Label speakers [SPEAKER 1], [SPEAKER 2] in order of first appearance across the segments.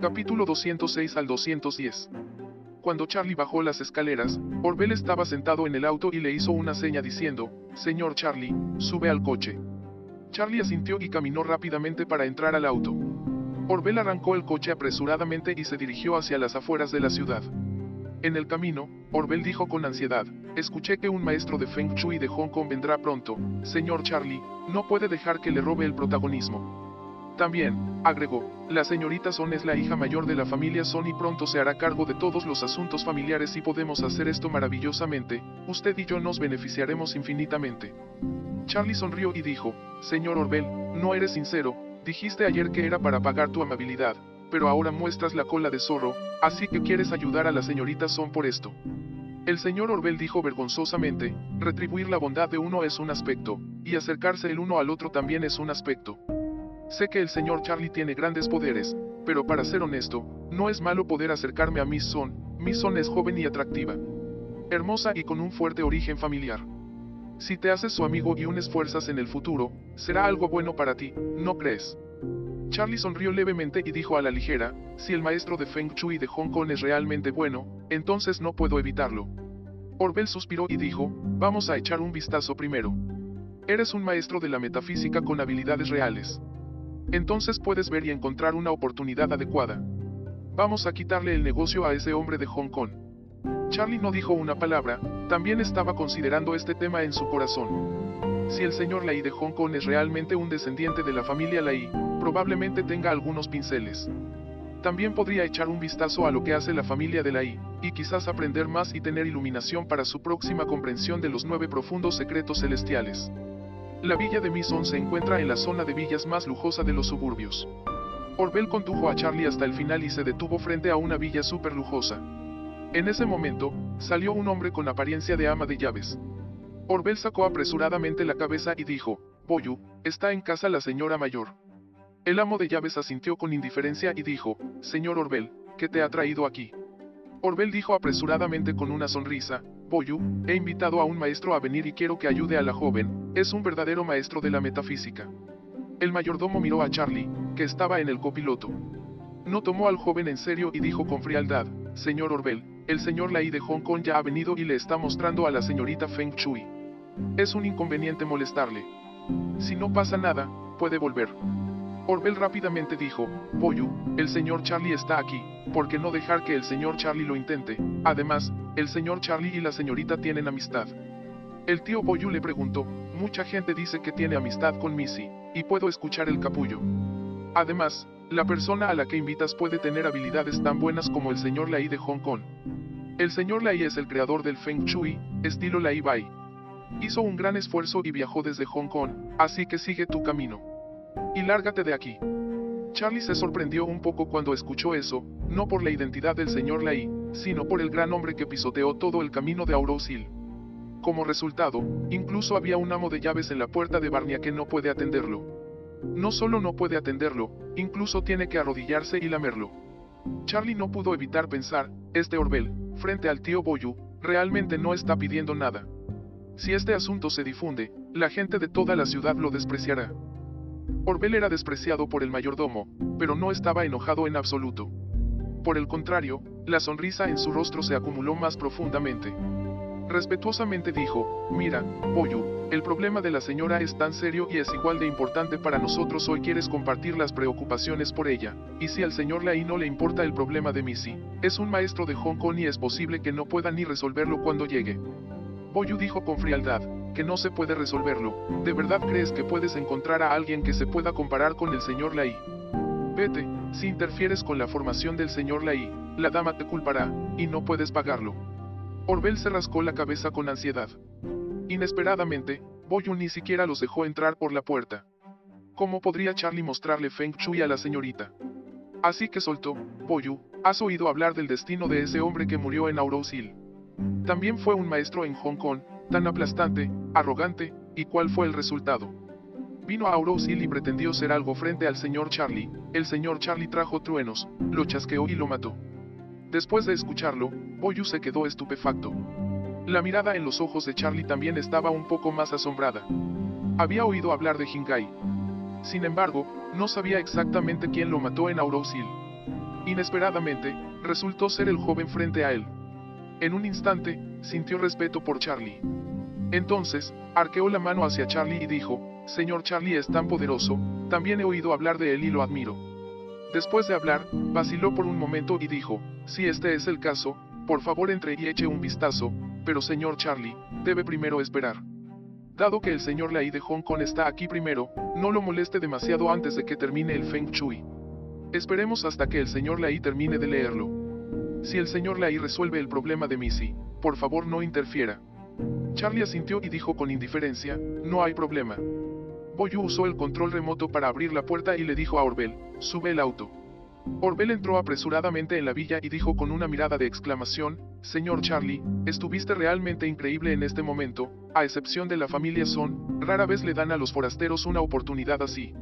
[SPEAKER 1] Capítulo 206 al 210. Cuando Charlie bajó las escaleras, Orbel estaba sentado en el auto y le hizo una seña diciendo, Señor Charlie, sube al coche. Charlie asintió y caminó rápidamente para entrar al auto. Orbel arrancó el coche apresuradamente y se dirigió hacia las afueras de la ciudad. En el camino, Orbel dijo con ansiedad, escuché que un maestro de Feng Shui de Hong Kong vendrá pronto, señor Charlie, no puede dejar que le robe el protagonismo. También, agregó, la señorita Son es la hija mayor de la familia Son y pronto se hará cargo de todos los asuntos familiares y podemos hacer esto maravillosamente, usted y yo nos beneficiaremos infinitamente. Charlie sonrió y dijo, Señor Orbel, no eres sincero, dijiste ayer que era para pagar tu amabilidad, pero ahora muestras la cola de zorro, así que quieres ayudar a la señorita Son por esto. El señor Orbel dijo vergonzosamente, retribuir la bondad de uno es un aspecto, y acercarse el uno al otro también es un aspecto. Sé que el señor Charlie tiene grandes poderes, pero para ser honesto, no es malo poder acercarme a Miss Son, Miss Son es joven y atractiva. Hermosa y con un fuerte origen familiar. Si te haces su amigo y unes fuerzas en el futuro, será algo bueno para ti, ¿no crees? Charlie sonrió levemente y dijo a la ligera, si el maestro de Feng Shui de Hong Kong es realmente bueno, entonces no puedo evitarlo. Orbel suspiró y dijo, vamos a echar un vistazo primero. Eres un maestro de la metafísica con habilidades reales. Entonces puedes ver y encontrar una oportunidad adecuada. Vamos a quitarle el negocio a ese hombre de Hong Kong. Charlie no dijo una palabra, también estaba considerando este tema en su corazón. Si el señor Lai de Hong Kong es realmente un descendiente de la familia Lai, probablemente tenga algunos pinceles. También podría echar un vistazo a lo que hace la familia de Lai, y quizás aprender más y tener iluminación para su próxima comprensión de los nueve profundos secretos celestiales. La villa de Mison se encuentra en la zona de villas más lujosa de los suburbios. Orbel condujo a Charlie hasta el final y se detuvo frente a una villa súper lujosa. En ese momento, salió un hombre con apariencia de ama de llaves. Orbel sacó apresuradamente la cabeza y dijo, Boyu, está en casa la señora mayor. El amo de llaves asintió con indiferencia y dijo, Señor Orbel, ¿qué te ha traído aquí? Orbel dijo apresuradamente con una sonrisa, Boyu, he invitado a un maestro a venir y quiero que ayude a la joven, es un verdadero maestro de la metafísica. El mayordomo miró a Charlie, que estaba en el copiloto. No tomó al joven en serio y dijo con frialdad, Señor Orbel, el señor Lai de Hong Kong ya ha venido y le está mostrando a la señorita Feng Shui. Es un inconveniente molestarle. Si no pasa nada, puede volver. Orbel rápidamente dijo, Boyu, el señor Charlie está aquí, ¿por qué no dejar que el señor Charlie lo intente? Además, el señor Charlie y la señorita tienen amistad. El tío Boyu le preguntó, mucha gente dice que tiene amistad con Missy, y puedo escuchar el capullo. Además, la persona a la que invitas puede tener habilidades tan buenas como el señor Lai de Hong Kong. El señor Lai es el creador del Feng Shui, estilo Lai Bai. Hizo un gran esfuerzo y viajó desde Hong Kong, así que sigue tu camino. Y lárgate de aquí. Charlie se sorprendió un poco cuando escuchó eso, no por la identidad del señor Lai, sino por el gran hombre que pisoteó todo el camino de Aurosil. Como resultado, incluso había un amo de llaves en la puerta de Barnia que no puede atenderlo. No solo no puede atenderlo, incluso tiene que arrodillarse y lamerlo. Charlie no pudo evitar pensar, este Orbel, frente al tío Boyu, realmente no está pidiendo nada. Si este asunto se difunde, la gente de toda la ciudad lo despreciará. Orbel era despreciado por el mayordomo, pero no estaba enojado en absoluto. Por el contrario, la sonrisa en su rostro se acumuló más profundamente. Respetuosamente dijo, mira, Boyu, el problema de la señora es tan serio y es igual de importante para nosotros hoy quieres compartir las preocupaciones por ella, y si al señor Lai no le importa el problema de Missy, es un maestro de Hong Kong y es posible que no pueda ni resolverlo cuando llegue. Boyu dijo con frialdad, que no se puede resolverlo, ¿de verdad crees que puedes encontrar a alguien que se pueda comparar con el señor Lai? Vete, si interfieres con la formación del señor Lai, la dama te culpará, y no puedes pagarlo. Orbel se rascó la cabeza con ansiedad. Inesperadamente, Boyu ni siquiera los dejó entrar por la puerta. ¿Cómo podría Charlie mostrarle Feng Shui a la señorita? Así que soltó, Boyu, ¿has oído hablar del destino de ese hombre que murió en Auros Hill? También fue un maestro en Hong Kong, tan aplastante, arrogante, ¿y cuál fue el resultado? Vino a Auros Hill y pretendió ser algo frente al señor Charlie, el señor Charlie trajo truenos, lo chasqueó y lo mató. Después de escucharlo, Boyu se quedó estupefacto. La mirada en los ojos de Charlie también estaba un poco más asombrada. Había oído hablar de Hingai. Sin embargo, no sabía exactamente quién lo mató en Auros Hill. Inesperadamente, resultó ser el joven frente a él. En un instante, sintió respeto por Charlie. Entonces, arqueó la mano hacia Charlie y dijo, Señor Charlie es tan poderoso, también he oído hablar de él y lo admiro. Después de hablar, vaciló por un momento y dijo, si este es el caso, por favor entre y eche un vistazo, pero señor Charlie, debe primero esperar. Dado que el señor Lai de Hong Kong está aquí primero, no lo moleste demasiado antes de que termine el Feng Shui. Esperemos hasta que el señor Lai termine de leerlo. Si el señor Lai resuelve el problema de Missy, por favor no interfiera. Charlie asintió y dijo con indiferencia, no hay problema. Boyu usó el control remoto para abrir la puerta y le dijo a Orbel, sube el auto. Orbel entró apresuradamente en la villa y dijo con una mirada de exclamación, Señor Charlie, estuviste realmente increíble en este momento, a excepción de la familia Son, rara vez le dan a los forasteros una oportunidad así.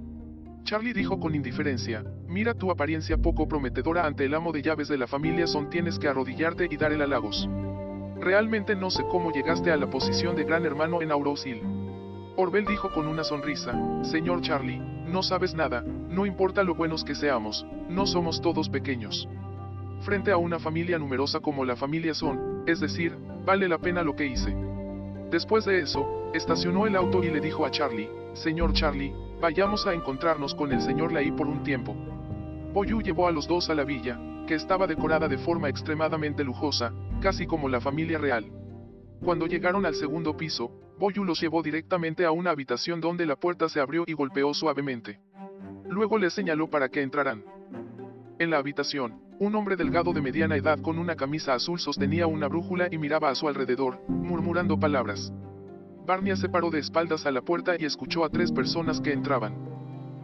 [SPEAKER 1] Charlie dijo con indiferencia, mira tu apariencia poco prometedora ante el amo de llaves de la familia Son tienes que arrodillarte y dar el halagos. Realmente no sé cómo llegaste a la posición de gran hermano en Aurosil. Orbel dijo con una sonrisa, Señor Charlie, no sabes nada, no importa lo buenos que seamos, no somos todos pequeños. Frente a una familia numerosa como la familia Son, es decir, vale la pena lo que hice. Después de eso, estacionó el auto y le dijo a Charlie, Señor Charlie, vayamos a encontrarnos con el señor Lai por un tiempo. Boyu llevó a los dos a la villa, que estaba decorada de forma extremadamente lujosa, casi como la familia real. Cuando llegaron al segundo piso, Boyu los llevó directamente a una habitación donde la puerta se abrió y golpeó suavemente. Luego les señaló para que entraran. En la habitación, un hombre delgado de mediana edad con una camisa azul sostenía una brújula y miraba a su alrededor, murmurando palabras. Barnia se paró de espaldas a la puerta y escuchó a tres personas que entraban.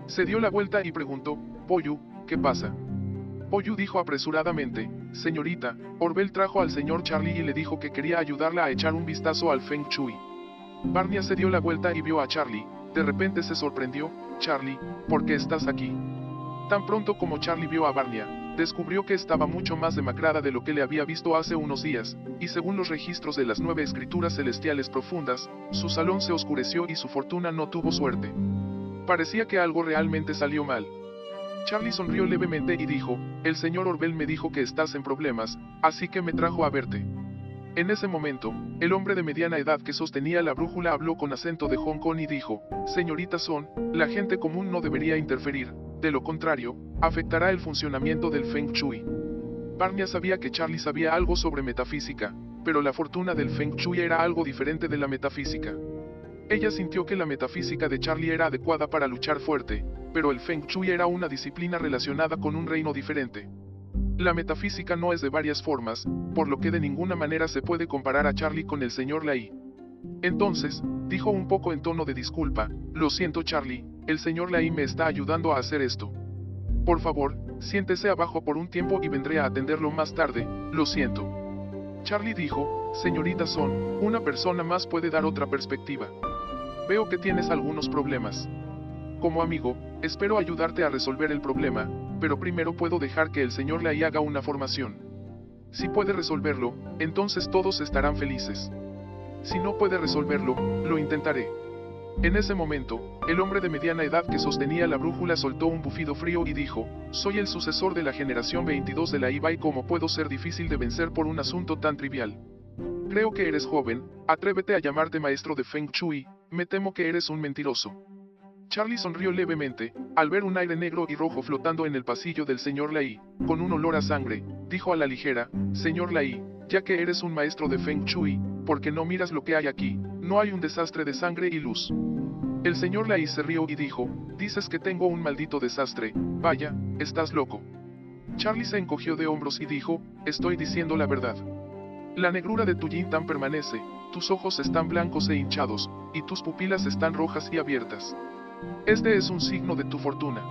[SPEAKER 1] Se dio la vuelta y preguntó, Boyu, ¿qué pasa? Boyu dijo apresuradamente, Señorita, Orbel trajo al señor Charlie y le dijo que quería ayudarla a echar un vistazo al Feng Shui. Barnia se dio la vuelta y vio a Charlie, de repente se sorprendió, Charlie, ¿por qué estás aquí? Tan pronto como Charlie vio a Barnia, descubrió que estaba mucho más demacrada de lo que le había visto hace unos días, y según los registros de las nueve escrituras celestiales profundas, su salón se oscureció y su fortuna no tuvo suerte. Parecía que algo realmente salió mal. Charlie sonrió levemente y dijo, el señor Orbel me dijo que estás en problemas, así que me trajo a verte. En ese momento, el hombre de mediana edad que sostenía la brújula habló con acento de Hong Kong y dijo, Señorita Son, la gente común no debería interferir, de lo contrario, afectará el funcionamiento del Feng Shui. Barnia sabía que Charlie sabía algo sobre metafísica, pero la fortuna del Feng Shui era algo diferente de la metafísica. Ella sintió que la metafísica de Charlie era adecuada para luchar fuerte, pero el Feng Shui era una disciplina relacionada con un reino diferente. La metafísica no es de varias formas, por lo que de ninguna manera se puede comparar a Charlie con el señor Lai. Entonces, dijo un poco en tono de disculpa, lo siento Charlie, el señor Lai me está ayudando a hacer esto. Por favor, siéntese abajo por un tiempo y vendré a atenderlo más tarde, lo siento. Charlie dijo, señorita Son, una persona más puede dar otra perspectiva. Veo que tienes algunos problemas. Como amigo, espero ayudarte a resolver el problema, pero primero puedo dejar que el señor Lai haga una formación. Si puede resolverlo, entonces todos estarán felices. Si no puede resolverlo, lo intentaré. En ese momento, el hombre de mediana edad que sostenía la brújula soltó un bufido frío y dijo, soy el sucesor de la generación 22 de la IBA y cómo puedo ser difícil de vencer por un asunto tan trivial. Creo que eres joven, atrévete a llamarte maestro de Feng Shui, me temo que eres un mentiroso. Charlie sonrió levemente, al ver un aire negro y rojo flotando en el pasillo del señor Lai, con un olor a sangre, dijo a la ligera, Señor Lai, ya que eres un maestro de Feng Shui, ¿por qué no miras lo que hay aquí? No hay un desastre de sangre y luz. El señor Lai se rió y dijo, dices que tengo un maldito desastre, vaya, estás loco. Charlie se encogió de hombros y dijo, estoy diciendo la verdad. La negrura de tu yin tan permanece, tus ojos están blancos e hinchados, y tus pupilas están rojas y abiertas. Este es un signo de tu fortuna.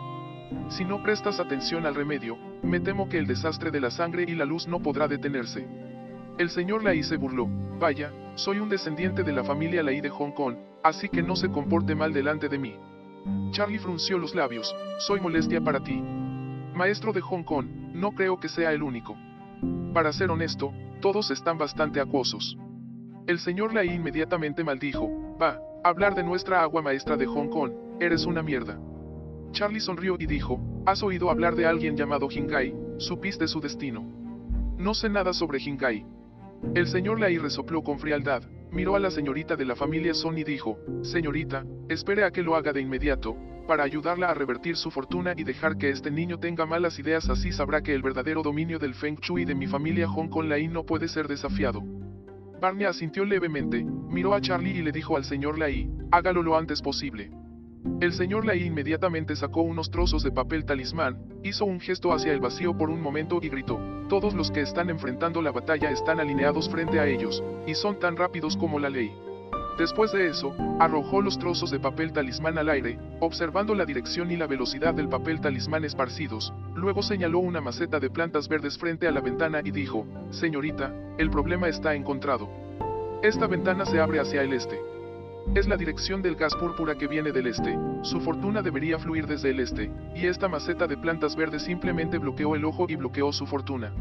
[SPEAKER 1] Si no prestas atención al remedio, me temo que el desastre de la sangre y la luz no podrá detenerse. El señor Lai se burló, vaya, soy un descendiente de la familia Lai de Hong Kong, así que no se comporte mal delante de mí. Charlie frunció los labios, soy molestia para ti. Maestro de Hong Kong, no creo que sea el único. Para ser honesto, todos están bastante acuosos. El señor Lai inmediatamente maldijo, va, hablar de nuestra agua maestra de Hong Kong, Eres una mierda. Charlie sonrió y dijo, ¿has oído hablar de alguien llamado Hingai? supiste su destino. No sé nada sobre Jinkai. El señor Lai resopló con frialdad, miró a la señorita de la familia Son y dijo, Señorita, espere a que lo haga de inmediato, para ayudarla a revertir su fortuna y dejar que este niño tenga malas ideas así sabrá que el verdadero dominio del Feng Shui de mi familia Hong Kong Lai no puede ser desafiado. Barney asintió levemente, miró a Charlie y le dijo al señor Lai, hágalo lo antes posible. El señor Lai inmediatamente sacó unos trozos de papel talismán, hizo un gesto hacia el vacío por un momento y gritó, todos los que están enfrentando la batalla están alineados frente a ellos, y son tan rápidos como la ley. Después de eso, arrojó los trozos de papel talismán al aire, observando la dirección y la velocidad del papel talismán esparcidos, luego señaló una maceta de plantas verdes frente a la ventana y dijo, Señorita, el problema está encontrado. Esta ventana se abre hacia el este. Es la dirección del gas púrpura que viene del este, su fortuna debería fluir desde el este, y esta maceta de plantas verdes simplemente bloqueó el ojo y bloqueó su fortuna.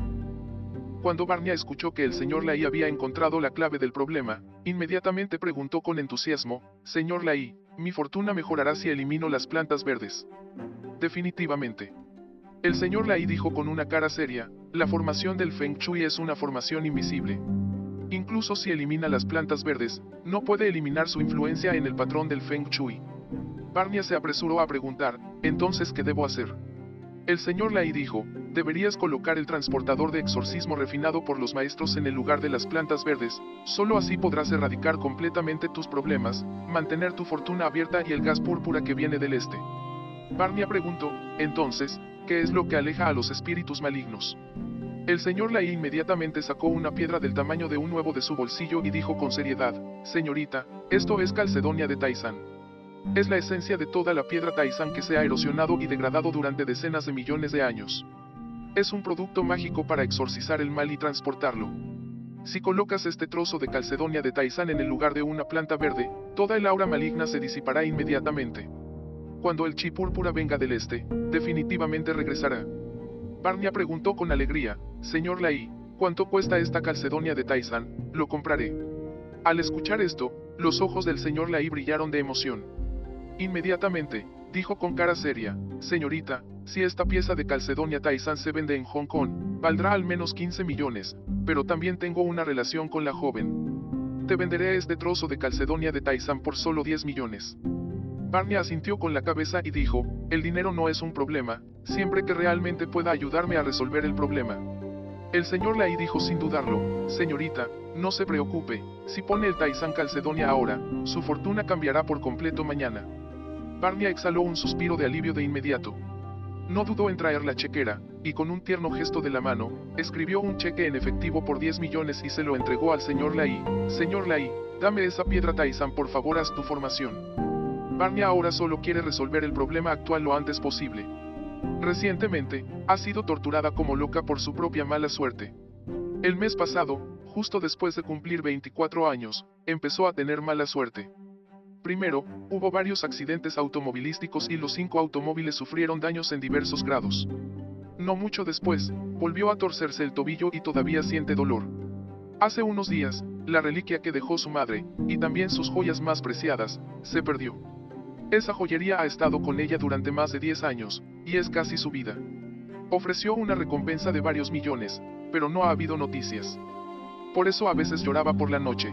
[SPEAKER 1] Cuando Barnia escuchó que el señor Lai había encontrado la clave del problema, inmediatamente preguntó con entusiasmo, Señor Lai, mi fortuna mejorará si elimino las plantas verdes. Definitivamente. El señor Lai dijo con una cara seria, la formación del Feng Shui es una formación invisible. Incluso si elimina las plantas verdes, no puede eliminar su influencia en el patrón del Feng Shui. Barnia se apresuró a preguntar, entonces ¿qué debo hacer? El señor Lai dijo, deberías colocar el transportador de exorcismo refinado por los maestros en el lugar de las plantas verdes, solo así podrás erradicar completamente tus problemas, mantener tu fortuna abierta y el gas púrpura que viene del este. Barnia preguntó, entonces, ¿qué es lo que aleja a los espíritus malignos? El señor Lai inmediatamente sacó una piedra del tamaño de un huevo de su bolsillo y dijo con seriedad, Señorita, esto es Calcedonia de Taizan. Es la esencia de toda la piedra Taizan que se ha erosionado y degradado durante decenas de millones de años. Es un producto mágico para exorcizar el mal y transportarlo. Si colocas este trozo de Calcedonia de Taizan en el lugar de una planta verde, toda el aura maligna se disipará inmediatamente. Cuando el chi púrpura venga del este, definitivamente regresará. Barnia preguntó con alegría, Señor Lai, ¿cuánto cuesta esta calcedonia de Taizan? Lo compraré. Al escuchar esto, los ojos del señor Lai brillaron de emoción. Inmediatamente, dijo con cara seria, Señorita, si esta pieza de calcedonia Taizan se vende en Hong Kong, valdrá al menos 15 millones, pero también tengo una relación con la joven. Te venderé este trozo de calcedonia de Taizan por solo 10 millones. Barney asintió con la cabeza y dijo, el dinero no es un problema, siempre que realmente pueda ayudarme a resolver el problema. El señor Lai dijo sin dudarlo, señorita, no se preocupe, si pone el Taizan Calcedonia ahora, su fortuna cambiará por completo mañana. Barney exhaló un suspiro de alivio de inmediato. No dudó en traer la chequera, y con un tierno gesto de la mano, escribió un cheque en efectivo por 10 millones y se lo entregó al señor Lai. Señor Lai, dame esa piedra Taizan por favor haz tu formación. Barney ahora solo quiere resolver el problema actual lo antes posible. Recientemente, ha sido torturada como loca por su propia mala suerte. El mes pasado, justo después de cumplir 24 años, empezó a tener mala suerte. Primero, hubo varios accidentes automovilísticos y los cinco automóviles sufrieron daños en diversos grados. No mucho después, volvió a torcerse el tobillo y todavía siente dolor. Hace unos días, la reliquia que dejó su madre, y también sus joyas más preciadas, se perdió. Esa joyería ha estado con ella durante más de 10 años, y es casi su vida. Ofreció una recompensa de varios millones, pero no ha habido noticias. Por eso a veces lloraba por la noche.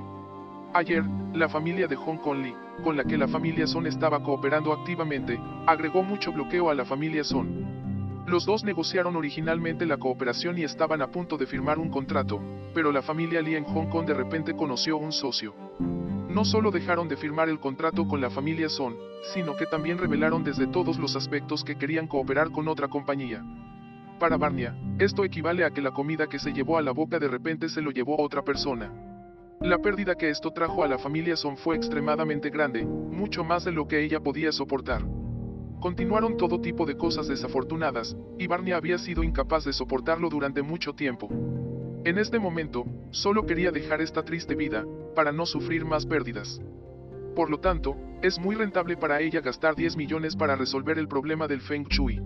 [SPEAKER 1] Ayer, la familia de Hong Kong Lee, con la que la familia Son estaba cooperando activamente, agregó mucho bloqueo a la familia Son. Los dos negociaron originalmente la cooperación y estaban a punto de firmar un contrato, pero la familia Lee en Hong Kong de repente conoció un socio. No solo dejaron de firmar el contrato con la familia Son, sino que también revelaron desde todos los aspectos que querían cooperar con otra compañía. Para Barnia, esto equivale a que la comida que se llevó a la boca de repente se lo llevó otra persona. La pérdida que esto trajo a la familia Son fue extremadamente grande, mucho más de lo que ella podía soportar. Continuaron todo tipo de cosas desafortunadas, y Barnia había sido incapaz de soportarlo durante mucho tiempo. En este momento, solo quería dejar esta triste vida, para no sufrir más pérdidas. Por lo tanto, es muy rentable para ella gastar 10 millones para resolver el problema del Feng Shui.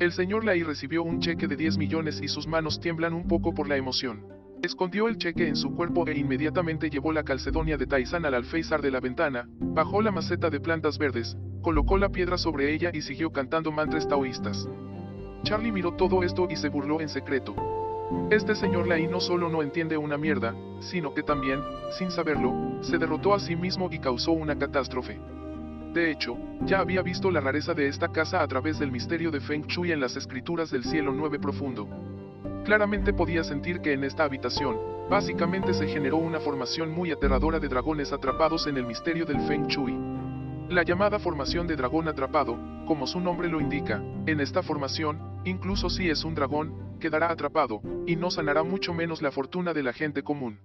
[SPEAKER 1] El señor Lai recibió un cheque de 10 millones y sus manos tiemblan un poco por la emoción. Escondió el cheque en su cuerpo e inmediatamente llevó la calcedonia de Taizan al alféizar de la ventana, bajó la maceta de plantas verdes, colocó la piedra sobre ella y siguió cantando mantras taoístas. Charlie miró todo esto y se burló en secreto. Este señor Lai no solo no entiende una mierda, sino que también, sin saberlo, se derrotó a sí mismo y causó una catástrofe. De hecho, ya había visto la rareza de esta casa a través del misterio de Feng Shui en las escrituras del cielo 9 profundo. Claramente podía sentir que en esta habitación, básicamente se generó una formación muy aterradora de dragones atrapados en el misterio del Feng Shui. La llamada formación de dragón atrapado, como su nombre lo indica, en esta formación, incluso si es un dragón, quedará atrapado, y no sanará mucho menos la fortuna de la gente común.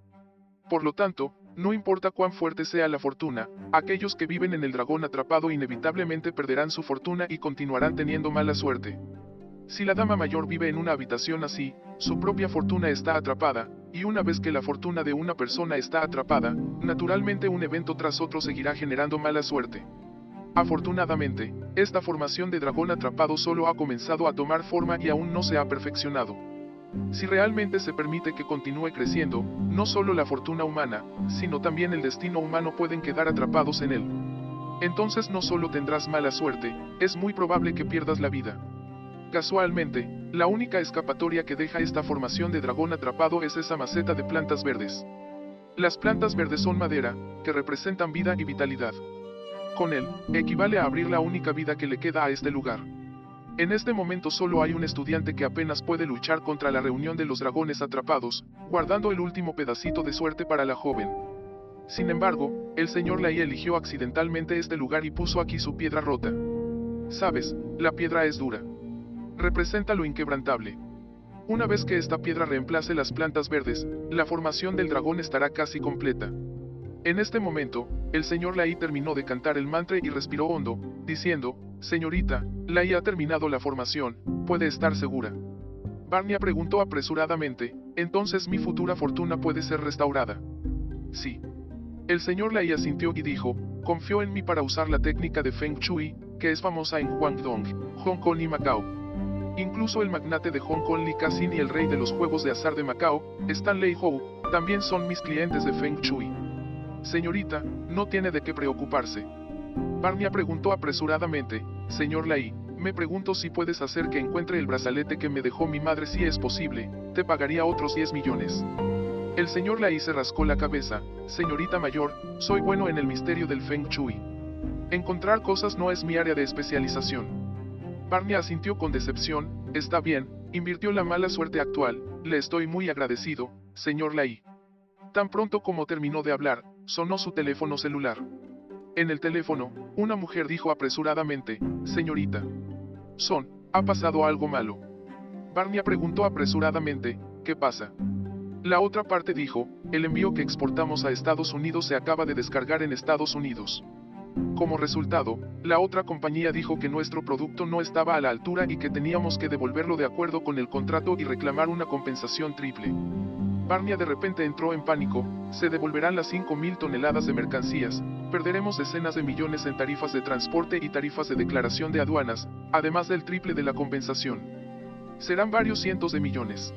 [SPEAKER 1] Por lo tanto, no importa cuán fuerte sea la fortuna, aquellos que viven en el dragón atrapado inevitablemente perderán su fortuna y continuarán teniendo mala suerte. Si la dama mayor vive en una habitación así, su propia fortuna está atrapada, y una vez que la fortuna de una persona está atrapada, naturalmente un evento tras otro seguirá generando mala suerte. Afortunadamente, esta formación de dragón atrapado solo ha comenzado a tomar forma y aún no se ha perfeccionado. Si realmente se permite que continúe creciendo, no solo la fortuna humana, sino también el destino humano pueden quedar atrapados en él. Entonces no solo tendrás mala suerte, es muy probable que pierdas la vida. Casualmente, la única escapatoria que deja esta formación de dragón atrapado es esa maceta de plantas verdes. Las plantas verdes son madera, que representan vida y vitalidad. Con él, equivale a abrir la única vida que le queda a este lugar. En este momento solo hay un estudiante que apenas puede luchar contra la reunión de los dragones atrapados, guardando el último pedacito de suerte para la joven. Sin embargo, el señor Lai eligió accidentalmente este lugar y puso aquí su piedra rota. Sabes, la piedra es dura representa lo inquebrantable. Una vez que esta piedra reemplace las plantas verdes, la formación del dragón estará casi completa. En este momento, el señor Lai terminó de cantar el mantra y respiró hondo, diciendo, Señorita, Lai ha terminado la formación, puede estar segura. Barnia preguntó apresuradamente, entonces mi futura fortuna puede ser restaurada. Sí. El señor Lai asintió y dijo, confío en mí para usar la técnica de Feng Shui, que es famosa en Guangdong, Hong Kong y Macao. Incluso el magnate de Hong Kong Li Ka-sin y el rey de los juegos de azar de Macao, Stanley Hou, también son mis clientes de Feng Shui. Señorita, no tiene de qué preocuparse. Barnia preguntó apresuradamente, Señor Lai, me pregunto si puedes hacer que encuentre el brazalete que me dejó mi madre si es posible, te pagaría otros 10 millones. El señor Lai se rascó la cabeza, señorita mayor, soy bueno en el misterio del Feng Shui. Encontrar cosas no es mi área de especialización. Barney asintió con decepción, está bien, invirtió la mala suerte actual, le estoy muy agradecido, señor Lai. Tan pronto como terminó de hablar, sonó su teléfono celular. En el teléfono, una mujer dijo apresuradamente, señorita. Son, ha pasado algo malo. Barney preguntó apresuradamente, ¿qué pasa? La otra parte dijo, el envío que exportamos a Estados Unidos se acaba de descargar en Estados Unidos. Como resultado, la otra compañía dijo que nuestro producto no estaba a la altura y que teníamos que devolverlo de acuerdo con el contrato y reclamar una compensación triple. Barnia de repente entró en pánico, se devolverán las 5.000 toneladas de mercancías, perderemos decenas de millones en tarifas de transporte y tarifas de declaración de aduanas, además del triple de la compensación. Serán varios cientos de millones.